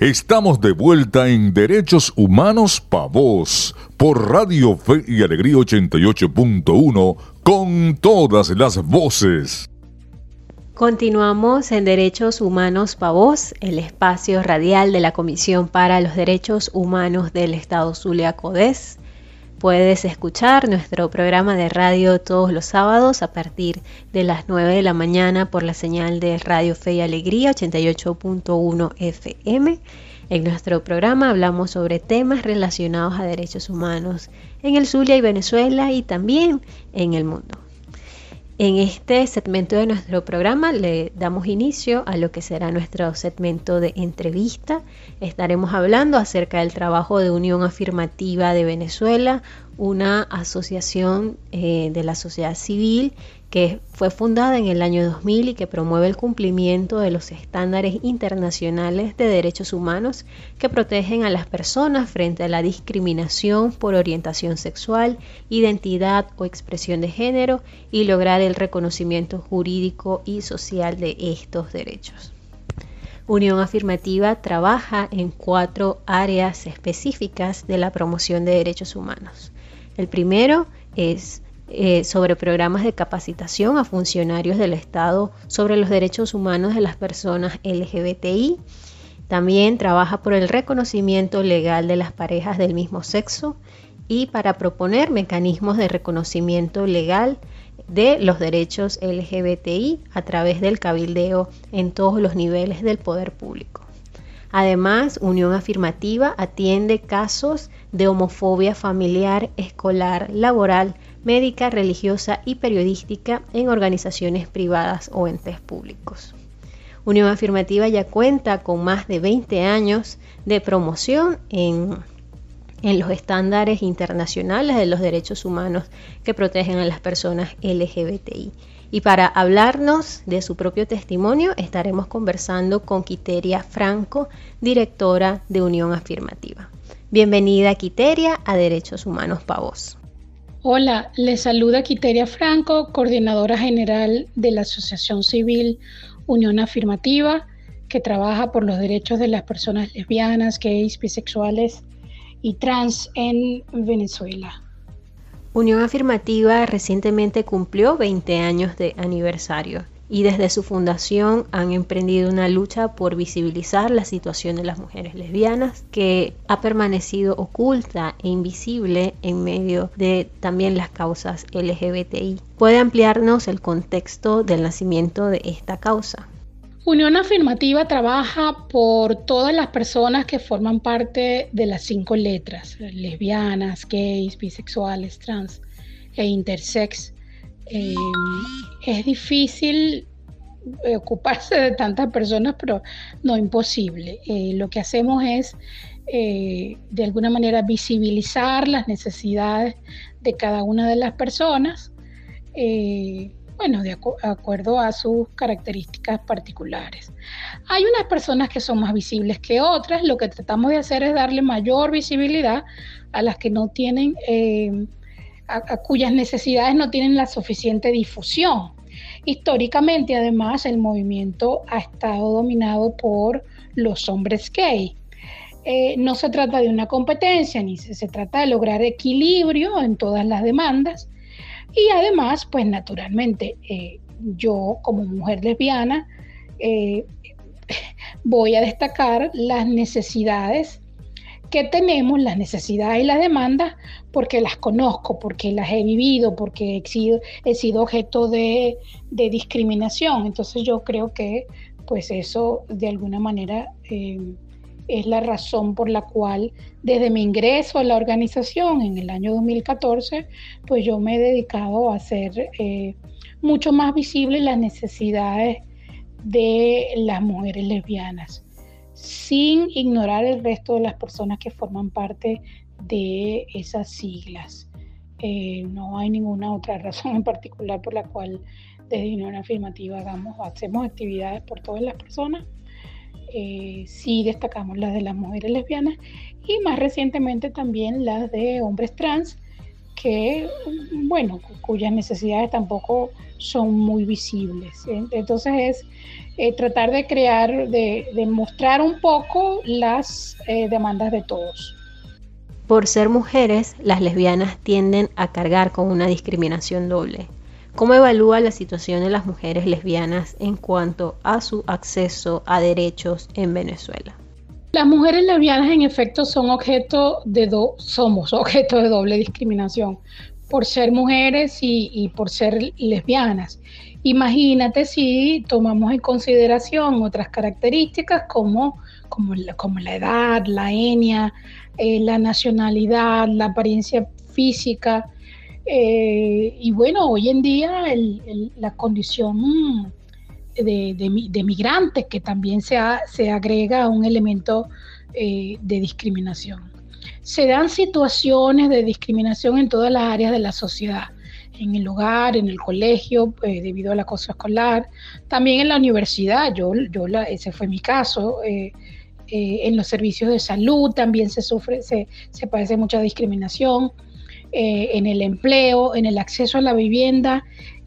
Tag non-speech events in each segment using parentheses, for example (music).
Estamos de vuelta en Derechos Humanos Pa' Vos por Radio Fe y Alegría 88.1 con todas las voces. Continuamos en Derechos Humanos Pa' Vos, el espacio radial de la Comisión para los Derechos Humanos del Estado Zulia Codés. Puedes escuchar nuestro programa de radio todos los sábados a partir de las 9 de la mañana por la señal de Radio Fe y Alegría 88.1 FM. En nuestro programa hablamos sobre temas relacionados a derechos humanos en el Zulia y Venezuela y también en el mundo. En este segmento de nuestro programa le damos inicio a lo que será nuestro segmento de entrevista. Estaremos hablando acerca del trabajo de Unión Afirmativa de Venezuela, una asociación eh, de la sociedad civil que fue fundada en el año 2000 y que promueve el cumplimiento de los estándares internacionales de derechos humanos que protegen a las personas frente a la discriminación por orientación sexual, identidad o expresión de género y lograr el reconocimiento jurídico y social de estos derechos. Unión Afirmativa trabaja en cuatro áreas específicas de la promoción de derechos humanos. El primero es eh, sobre programas de capacitación a funcionarios del Estado sobre los derechos humanos de las personas LGBTI. También trabaja por el reconocimiento legal de las parejas del mismo sexo y para proponer mecanismos de reconocimiento legal de los derechos LGBTI a través del cabildeo en todos los niveles del poder público. Además, Unión Afirmativa atiende casos de homofobia familiar, escolar, laboral, médica, religiosa y periodística en organizaciones privadas o entes públicos. Unión Afirmativa ya cuenta con más de 20 años de promoción en, los estándares internacionales de los derechos humanos que protegen a las personas LGBTI. Y para hablarnos de su propio testimonio estaremos conversando con Quiteria Franco, directora de Unión Afirmativa. Bienvenida Quiteria a Derechos Humanos Pavos. Hola, les saluda Quiteria Franco, coordinadora general de la Asociación Civil Unión Afirmativa, que trabaja por los derechos de las personas lesbianas, gays, bisexuales y trans en Venezuela. Unión Afirmativa recientemente cumplió 20 años de aniversario y desde su fundación han emprendido una lucha por visibilizar la situación de las mujeres lesbianas que ha permanecido oculta e invisible en medio de también las causas LGBTI. ¿Puede ampliarnos el contexto del nacimiento de esta causa? Unión Afirmativa trabaja por todas las personas que forman parte de las cinco letras, lesbianas, gays, bisexuales, trans e intersex eh, es difícil eh, ocuparse de tantas personas, pero no imposible. Eh, lo que hacemos es, de alguna manera, visibilizar las necesidades de cada una de las personas, bueno, de acuerdo a sus características particulares. Hay unas personas que son más visibles que otras, lo que tratamos de hacer es darle mayor visibilidad a las que no tienen a, cuyas necesidades no tienen la suficiente difusión. Históricamente, además, el movimiento ha estado dominado por los hombres gay. Eh, no se trata de una competencia, ni se, trata de lograr equilibrio en todas las demandas. Y además, pues naturalmente, eh, yo como mujer lesbiana eh, (laughs) voy a destacar las necesidades que tenemos, las necesidades y las demandas, porque las conozco, porque las he vivido, porque he sido, objeto de, discriminación. Entonces yo creo que pues eso de alguna manera eh, es la razón por la cual desde mi ingreso a la organización en el año 2014, pues yo me he dedicado a hacer eh, mucho más visibles las necesidades de las mujeres lesbianas sin ignorar el resto de las personas que forman parte de esas siglas. Eh, no hay ninguna otra (laughs) razón en particular por la cual desde Unión Afirmativa hagamos, hacemos actividades por todas las personas. Eh, sí destacamos las de las mujeres lesbianas y más recientemente también las de hombres trans que, bueno, cuyas necesidades tampoco son muy visibles. Entonces es eh, tratar de crear, de, mostrar un poco las eh, demandas de todos. Por ser mujeres, las lesbianas tienden a cargar con una discriminación doble. ¿Cómo evalúa la situación de las mujeres lesbianas en cuanto a su acceso a derechos en Venezuela? Las mujeres lesbianas en efecto son objeto de do somos objeto de doble discriminación por ser mujeres y por ser lesbianas. Imagínate si tomamos en consideración otras características como, como, la, como la edad, la etnia, eh, la nacionalidad, la apariencia física. Eh, y bueno, hoy en día la condición de, de, migrantes que también se, se agrega un elemento eh, de discriminación. Se dan situaciones de discriminación en todas las áreas de la sociedad en el hogar, en el colegio, eh, debido al acoso escolar, también en la universidad, yo, yo la, ese fue mi caso, eh, eh, en los servicios de salud también se sufre, se, se padece mucha discriminación, en el empleo, en el acceso a la vivienda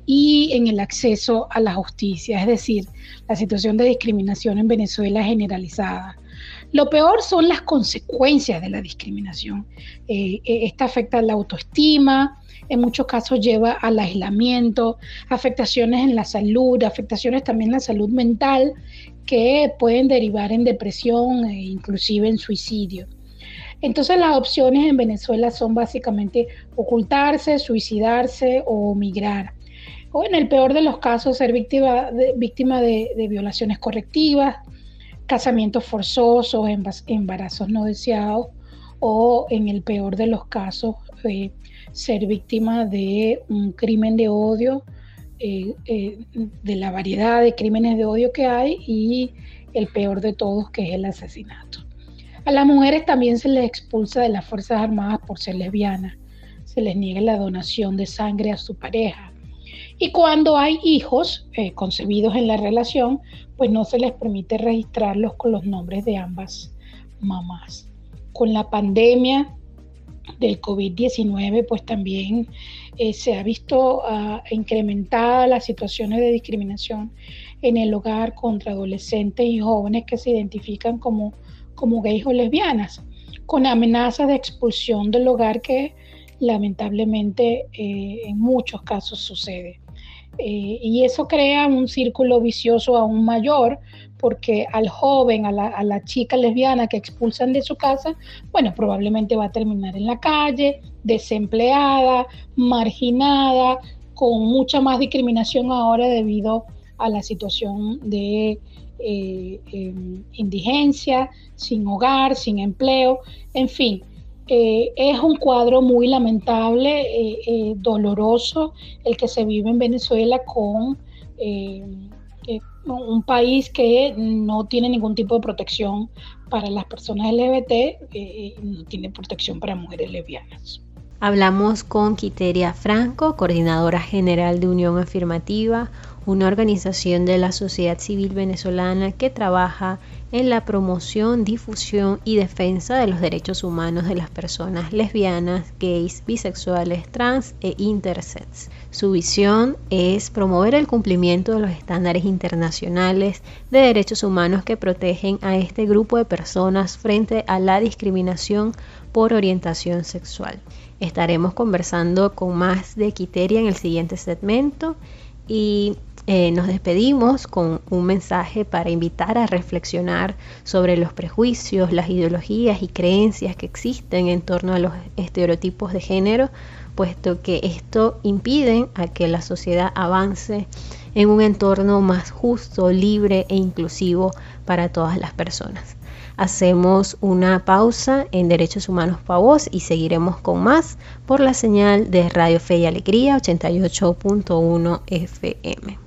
y en el acceso a la justicia, es decir, la situación de discriminación en Venezuela generalizada. Lo peor son las consecuencias de la discriminación. esta afecta la autoestima, en muchos casos lleva al aislamiento, afectaciones en la salud, afectaciones también en la salud mental que pueden derivar en depresión e inclusive en suicidio. Entonces las opciones en Venezuela son básicamente ocultarse, suicidarse o migrar. O en el peor de los casos ser víctima de, de, violaciones correctivas, casamientos forzosos, embarazos no deseados o en el peor de los casos eh, ser víctima de un crimen de odio, eh, eh, de la variedad de crímenes de odio que hay y el peor de todos que es el asesinato. A las mujeres también se les expulsa de las Fuerzas Armadas por ser lesbianas, se les niega la donación de sangre a su pareja. Y cuando hay hijos eh, concebidos en la relación, pues no se les permite registrarlos con los nombres de ambas mamás. Con la pandemia del COVID-19, pues también eh, se ha visto uh, incrementada las situaciones de discriminación en el hogar contra adolescentes y jóvenes que se identifican como, como gays o lesbianas, con amenazas de expulsión del hogar que lamentablemente eh, en muchos casos sucede. Eh, y eso crea un círculo vicioso aún mayor porque al joven, a la, chica lesbiana que expulsan de su casa, bueno, probablemente va a terminar en la calle, desempleada, marginada, con mucha más discriminación ahora debido a la situación de eh, em, indigencia, sin hogar, sin empleo, en fin. Eh, es un cuadro muy lamentable, eh, doloroso, el que se vive en Venezuela con un país que no tiene ningún tipo de protección para las personas LGBT, eh, no tiene protección para mujeres lesbianas. Hablamos con Quiteria Franco, coordinadora general de Unión Afirmativa, una organización de la sociedad civil venezolana que trabaja en la promoción, difusión y defensa de los derechos humanos de las personas lesbianas, gays, bisexuales, trans e intersex. Su visión es promover el cumplimiento de los estándares internacionales de derechos humanos que protegen a este grupo de personas frente a la discriminación por orientación sexual. Estaremos conversando con más de Quiteria en el siguiente segmento y eh, nos despedimos con un mensaje para invitar a reflexionar sobre los prejuicios, las ideologías y creencias que existen en torno a los estereotipos de género, puesto que esto impide a que la sociedad avance en un entorno más justo, libre e inclusivo para todas las personas. Hacemos una pausa en Derechos Humanos Pavos y seguiremos con más por la señal de Radio Fe y Alegría 88.1 FM.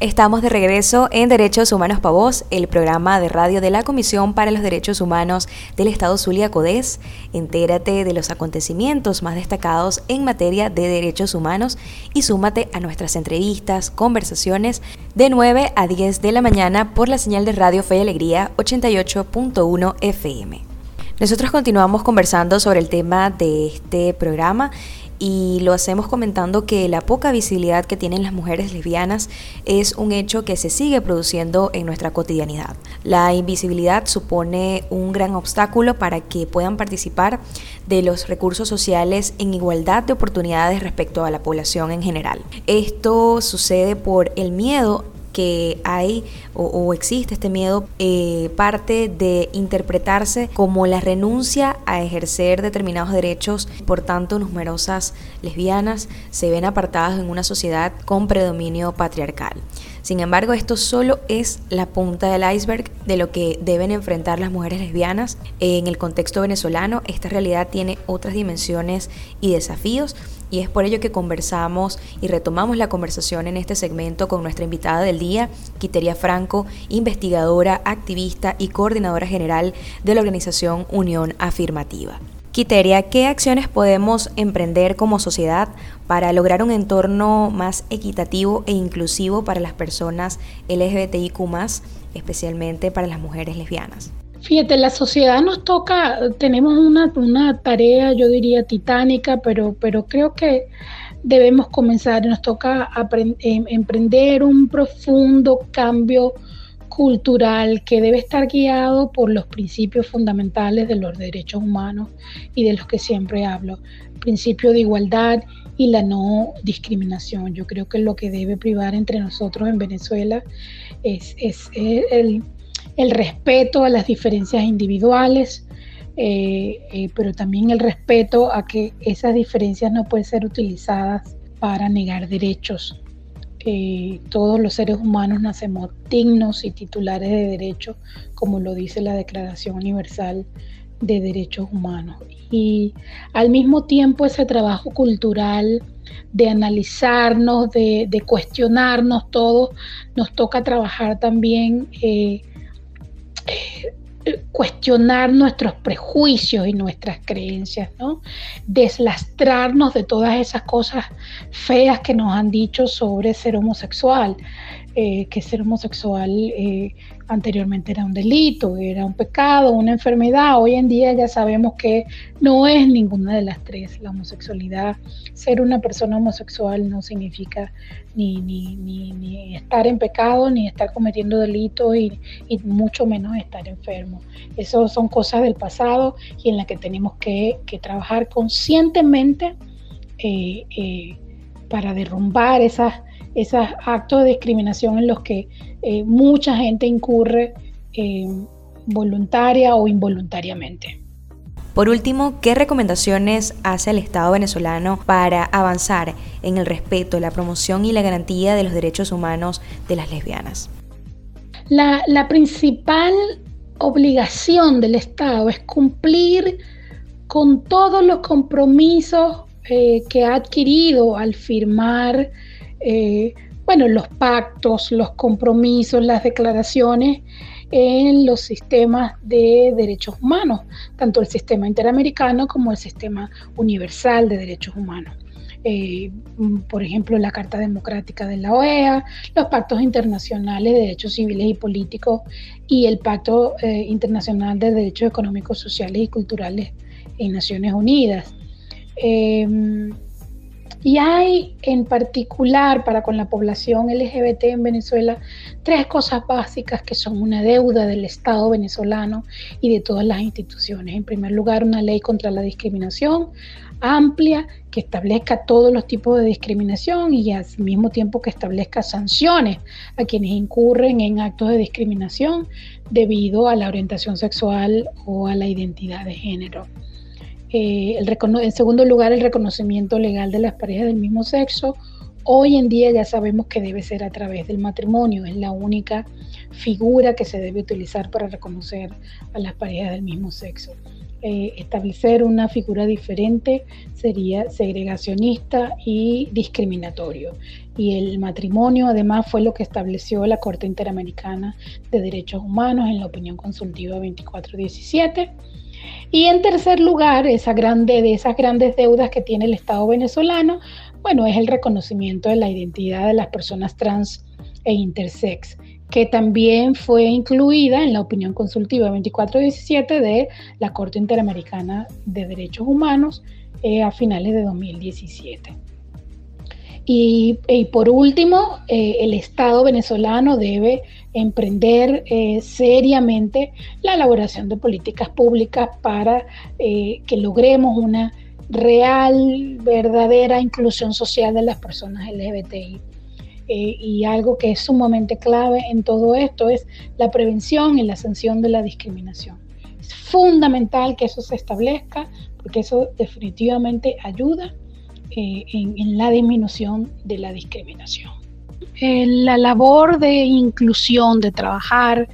Estamos de regreso en Derechos Humanos para Vos, el programa de radio de la Comisión para los Derechos Humanos del Estado Zulia Codés. Entérate de los acontecimientos más destacados en materia de derechos humanos y súmate a nuestras entrevistas, conversaciones de 9 a 10 de la mañana por la señal de Radio Fe y Alegría 88.1 FM. Nosotros continuamos conversando sobre el tema de este programa y lo hacemos comentando que la poca visibilidad que tienen las mujeres lesbianas es un hecho que se sigue produciendo en nuestra cotidianidad. La invisibilidad supone un gran obstáculo para que puedan participar de los recursos sociales en igualdad de oportunidades respecto a la población en general. Esto sucede por el miedo que hay o, existe este miedo eh, parte de interpretarse como la renuncia a ejercer determinados derechos. Por tanto, numerosas lesbianas se ven apartadas en una sociedad con predominio patriarcal. Sin embargo, esto solo es la punta del iceberg de lo que deben enfrentar las mujeres lesbianas en el contexto venezolano. Esta realidad tiene otras dimensiones y desafíos y es por ello que conversamos y retomamos la conversación en este segmento con nuestra invitada del día, Quiteria Franco, investigadora, activista y coordinadora general de la organización Unión Afirmativa. Quiteria, ¿qué acciones podemos emprender como sociedad para lograr un entorno más equitativo e inclusivo para las personas LGBTIQ, especialmente para las mujeres lesbianas? Fíjate, la sociedad nos toca, tenemos una, tarea, yo diría, titánica, pero, pero creo que debemos comenzar, nos toca em, emprender un profundo cambio cultural que debe estar guiado por los principios fundamentales de los derechos humanos y de los que siempre hablo, principio de igualdad y la no discriminación. Yo creo que lo que debe privar entre nosotros en Venezuela es, es el el respeto a las diferencias individuales, eh, eh, pero también el respeto a que esas diferencias no pueden ser utilizadas para negar derechos. Eh, todos los seres humanos nacemos dignos y titulares de derechos, como lo dice la Declaración Universal de Derechos Humanos. Y al mismo tiempo ese trabajo cultural de analizarnos, de, cuestionarnos todo, nos toca trabajar también cuestionar nuestros prejuicios y nuestras creencias, ¿no? Deslastrarnos de todas esas cosas feas que nos han dicho sobre ser homosexual. Eh, que ser homosexual eh, anteriormente era un delito, era un pecado, una enfermedad. Hoy en día ya sabemos que no es ninguna de las tres. La homosexualidad, ser una persona homosexual no significa ni, ni, ni, estar en pecado, ni estar cometiendo delitos y, mucho menos estar enfermo. Eso son cosas del pasado y en las que tenemos que, trabajar conscientemente eh, para derrumbar esas esos actos de discriminación en los que eh, mucha gente incurre eh, voluntaria o involuntariamente. Por último, ¿qué recomendaciones hace el Estado venezolano para avanzar en el respeto, la promoción y la garantía de los derechos humanos de las lesbianas? La, principal obligación del Estado es cumplir con todos los compromisos eh, que ha adquirido al firmar eh, bueno, los pactos, los compromisos, las declaraciones en los sistemas de derechos humanos, tanto el sistema interamericano como el sistema universal de derechos humanos. Eh, por ejemplo, la Carta Democrática de la OEA, los pactos internacionales de derechos civiles y políticos y el Pacto eh, Internacional de Derechos Económicos, Sociales y Culturales en Naciones Unidas. Y hay en particular para con la población LGBT en Venezuela tres cosas básicas que son una deuda del Estado venezolano y de todas las instituciones. En primer lugar, una ley contra la discriminación amplia que establezca todos los tipos de discriminación y al mismo tiempo que establezca sanciones a quienes incurren en actos de discriminación debido a la orientación sexual o a la identidad de género. Eh, en segundo lugar, el reconocimiento legal de las parejas del mismo sexo. Hoy en día ya sabemos que debe ser a través del matrimonio, es la única figura que se debe utilizar para reconocer a las parejas del mismo sexo. eh, establecer una figura diferente sería segregacionista y discriminatorio. Y el matrimonio además fue lo que estableció la Corte Interamericana de Derechos Humanos en la opinión consultiva 2417. Y en tercer lugar, esa grande, de esas grandes deudas que tiene el Estado venezolano, bueno, es el reconocimiento de la identidad de las personas trans e intersex que también fue incluida en la opinión consultiva 2417 de la Corte Interamericana de Derechos Humanos eh, a finales de 2017. Y, por último, eh, el Estado venezolano debe emprender eh, seriamente la elaboración de políticas públicas para que logremos una real, verdadera inclusión social de las personas LGBTI eh, y algo que es sumamente clave en todo esto es la prevención y la sanción de la discriminación. Es fundamental que eso se establezca porque eso definitivamente ayuda eh, en, la disminución de la discriminación. Eh, la labor de inclusión, de trabajar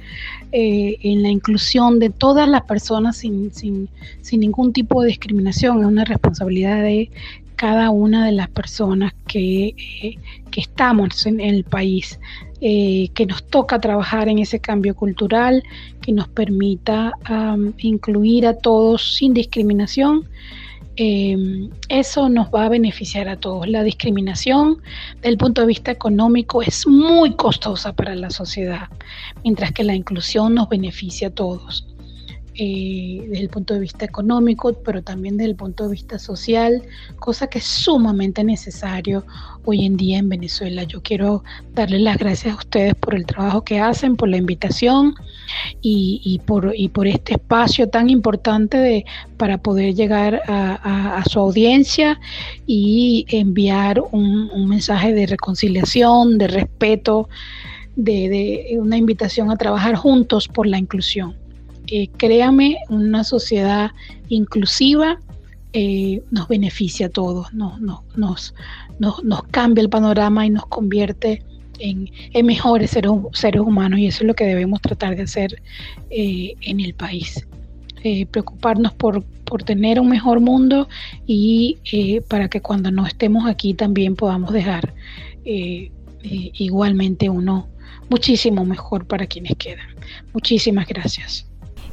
en la inclusión de todas las personas sin, sin, ningún tipo de discriminación es una responsabilidad de cada una de las personas que, eh, estamos en el país, eh, que nos toca trabajar en ese cambio cultural, que nos permita incluir a todos sin discriminación. Em, eso nos va a beneficiar a todos. La discriminación, desde el punto de vista económico, es muy costosa para la sociedad, mientras que la inclusión nos beneficia a todos. Eh, desde el punto de vista económico, pero también desde el punto de vista social, cosa que es sumamente necesario hoy en día en Venezuela. Yo quiero darles las gracias a ustedes por el trabajo que hacen, por la invitación y, por, por este espacio tan importante para poder llegar a, su audiencia y enviar un, mensaje de reconciliación, de respeto, de una invitación a trabajar juntos por la inclusión créame, una sociedad inclusiva eh, nos beneficia a todos, nos, nos, nos, cambia el panorama y nos convierte en, mejores seres, seres, humanos y eso es lo que debemos tratar de hacer eh, en el país. Eh, preocuparnos por, por, tener un mejor mundo y para que cuando no estemos aquí también podamos dejar igualmente uno muchísimo mejor para quienes quedan. Muchísimas gracias.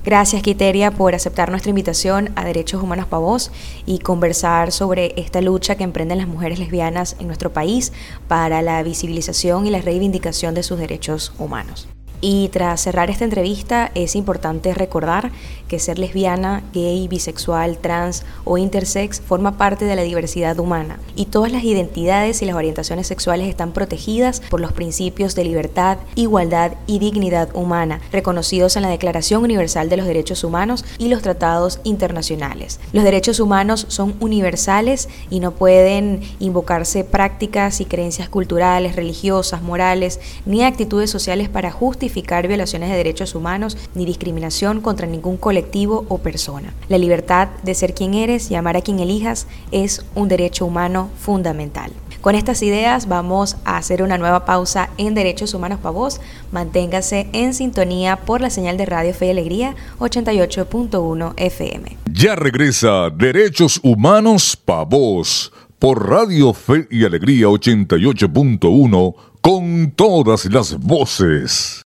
Gracias, Quiteria, por aceptar nuestra invitación a Derechos Humanos para Vos y conversar sobre esta lucha que emprenden las mujeres lesbianas en nuestro país para la visibilización y la reivindicación de sus derechos humanos. Y tras cerrar esta entrevista es importante recordar que ser lesbiana, gay, bisexual, trans o intersex forma parte de la diversidad humana y todas las identidades y las orientaciones sexuales están protegidas por los principios de libertad, igualdad y dignidad humana reconocidos en la Declaración Universal de los Derechos Humanos y los tratados internacionales. Los derechos humanos son universales y no pueden invocarse prácticas y creencias culturales, religiosas, morales ni actitudes sociales para justificar violaciones de derechos humanos ni discriminación contra ningún colectivo o persona. La libertad de ser quien eres y amar a quien elijas es un derecho humano fundamental. Con estas ideas vamos a hacer una nueva pausa en Derechos Humanos para Vos. Manténgase en sintonía por la señal de Radio Fe y Alegría 88.1 FM. Ya regresa Derechos Humanos para Vos por Radio Fe y Alegría 88.1 con todas las voces.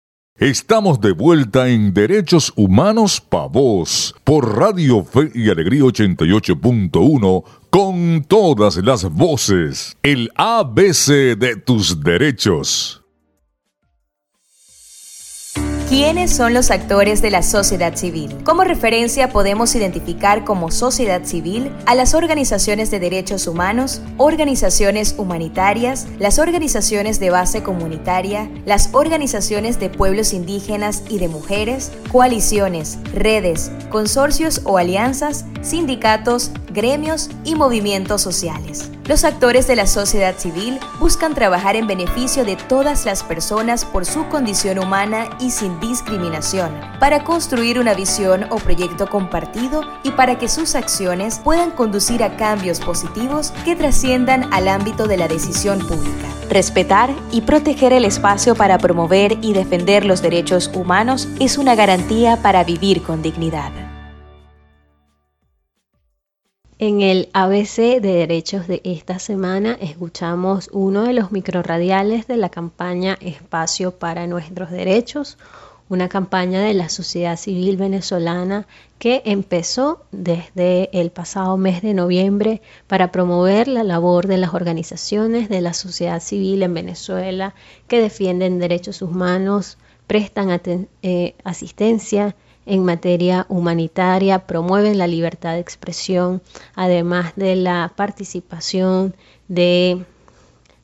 Estamos de vuelta en Derechos Humanos Pa' Vos por Radio Fe y Alegría 88.1 con todas las voces. El ABC de tus derechos. ¿Quiénes son los actores de la sociedad civil? Como referencia podemos identificar como sociedad civil a las organizaciones de derechos humanos, organizaciones humanitarias, las organizaciones de base comunitaria, las organizaciones de pueblos indígenas y de mujeres, coaliciones, redes, consorcios o alianzas, sindicatos, gremios y movimientos sociales. Los actores de la sociedad civil buscan trabajar en beneficio de todas las personas por su condición humana y sin discriminación, para construir una visión o proyecto compartido y para que sus acciones puedan conducir a cambios positivos que trasciendan al ámbito de la decisión pública. Respetar y proteger el espacio para promover y defender los derechos humanos es una garantía para vivir con dignidad. En el ABC de derechos de esta semana escuchamos uno de los microradiales de la campaña Espacio para nuestros derechos, una campaña de la sociedad civil venezolana que empezó desde el pasado mes de noviembre para promover la labor de las organizaciones de la sociedad civil en Venezuela que defienden derechos humanos, prestan eh, asistencia en materia humanitaria, promueven la libertad de expresión, además de la participación de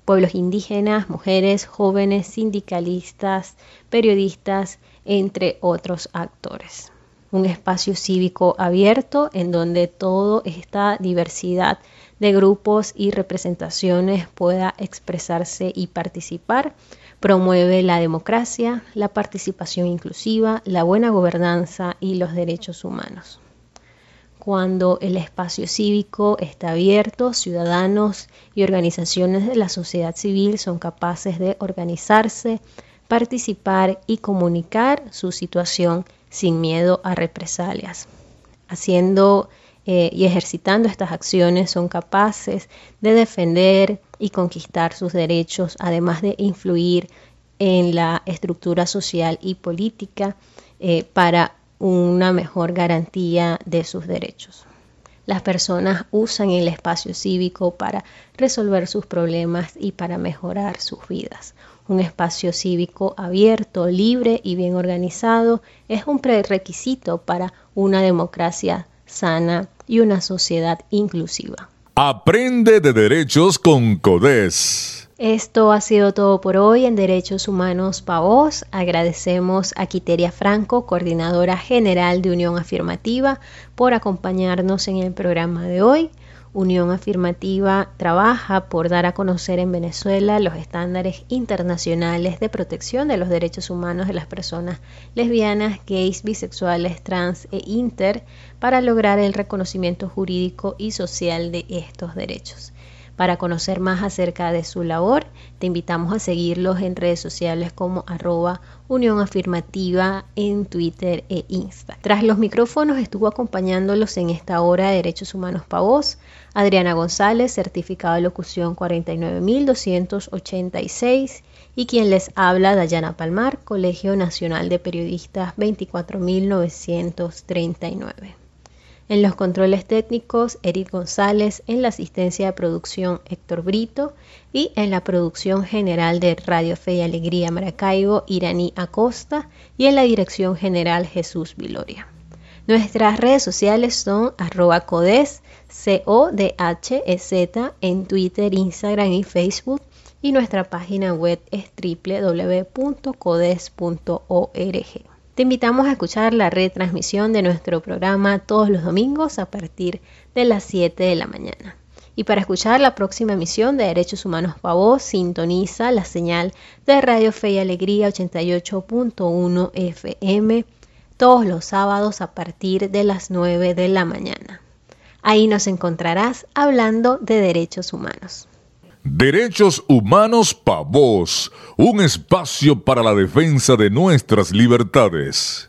pueblos indígenas, mujeres, jóvenes, sindicalistas, periodistas, entre otros actores. Un espacio cívico abierto en donde toda esta diversidad de grupos y representaciones pueda expresarse y participar Promueve la democracia, la participación inclusiva, la buena gobernanza y los derechos humanos. Cuando el espacio cívico está abierto, ciudadanos y organizaciones de la sociedad civil son capaces de organizarse, participar y comunicar su situación sin miedo a represalias. Haciendo eh, y ejercitando estas acciones son capaces de defender y conquistar sus derechos, además de influir en la estructura social y política eh, para una mejor garantía de sus derechos. Las personas usan el espacio cívico para resolver sus problemas y para mejorar sus vidas. Un espacio cívico abierto, libre y bien organizado es un prerequisito para una democracia sana y una sociedad inclusiva. Aprende de derechos con CODES. Esto ha sido todo por hoy en Derechos Humanos Pavos. Agradecemos a Quiteria Franco, coordinadora general de Unión Afirmativa, por acompañarnos en el programa de hoy. Unión Afirmativa trabaja por dar a conocer en Venezuela los estándares internacionales de protección de los derechos humanos de las personas lesbianas, gays, bisexuales, trans e inter para lograr el reconocimiento jurídico y social de estos derechos. Para conocer más acerca de su labor, te invitamos a seguirlos en redes sociales como arroba Unión en Twitter e Insta. Tras los micrófonos estuvo acompañándolos en esta hora de Derechos Humanos para Voz, Adriana González, certificado de locución 49286 y quien les habla Dayana Palmar, Colegio Nacional de Periodistas 24939. En los controles técnicos, Eric González, en la asistencia de producción, Héctor Brito, y en la producción general de Radio Fe y Alegría Maracaibo, Iraní Acosta, y en la dirección general, Jesús Viloria. Nuestras redes sociales son arroba codes, C-O-D-H-E-Z, en Twitter, Instagram y Facebook, y nuestra página web es www.codes.org. Te invitamos a escuchar la retransmisión de nuestro programa todos los domingos a partir de las 7 de la mañana. Y para escuchar la próxima emisión de Derechos Humanos Pavos, sintoniza la señal de Radio Fe y Alegría 88.1 FM todos los sábados a partir de las 9 de la mañana. Ahí nos encontrarás hablando de derechos humanos. Derechos Humanos Pa' Vos, un espacio para la defensa de nuestras libertades.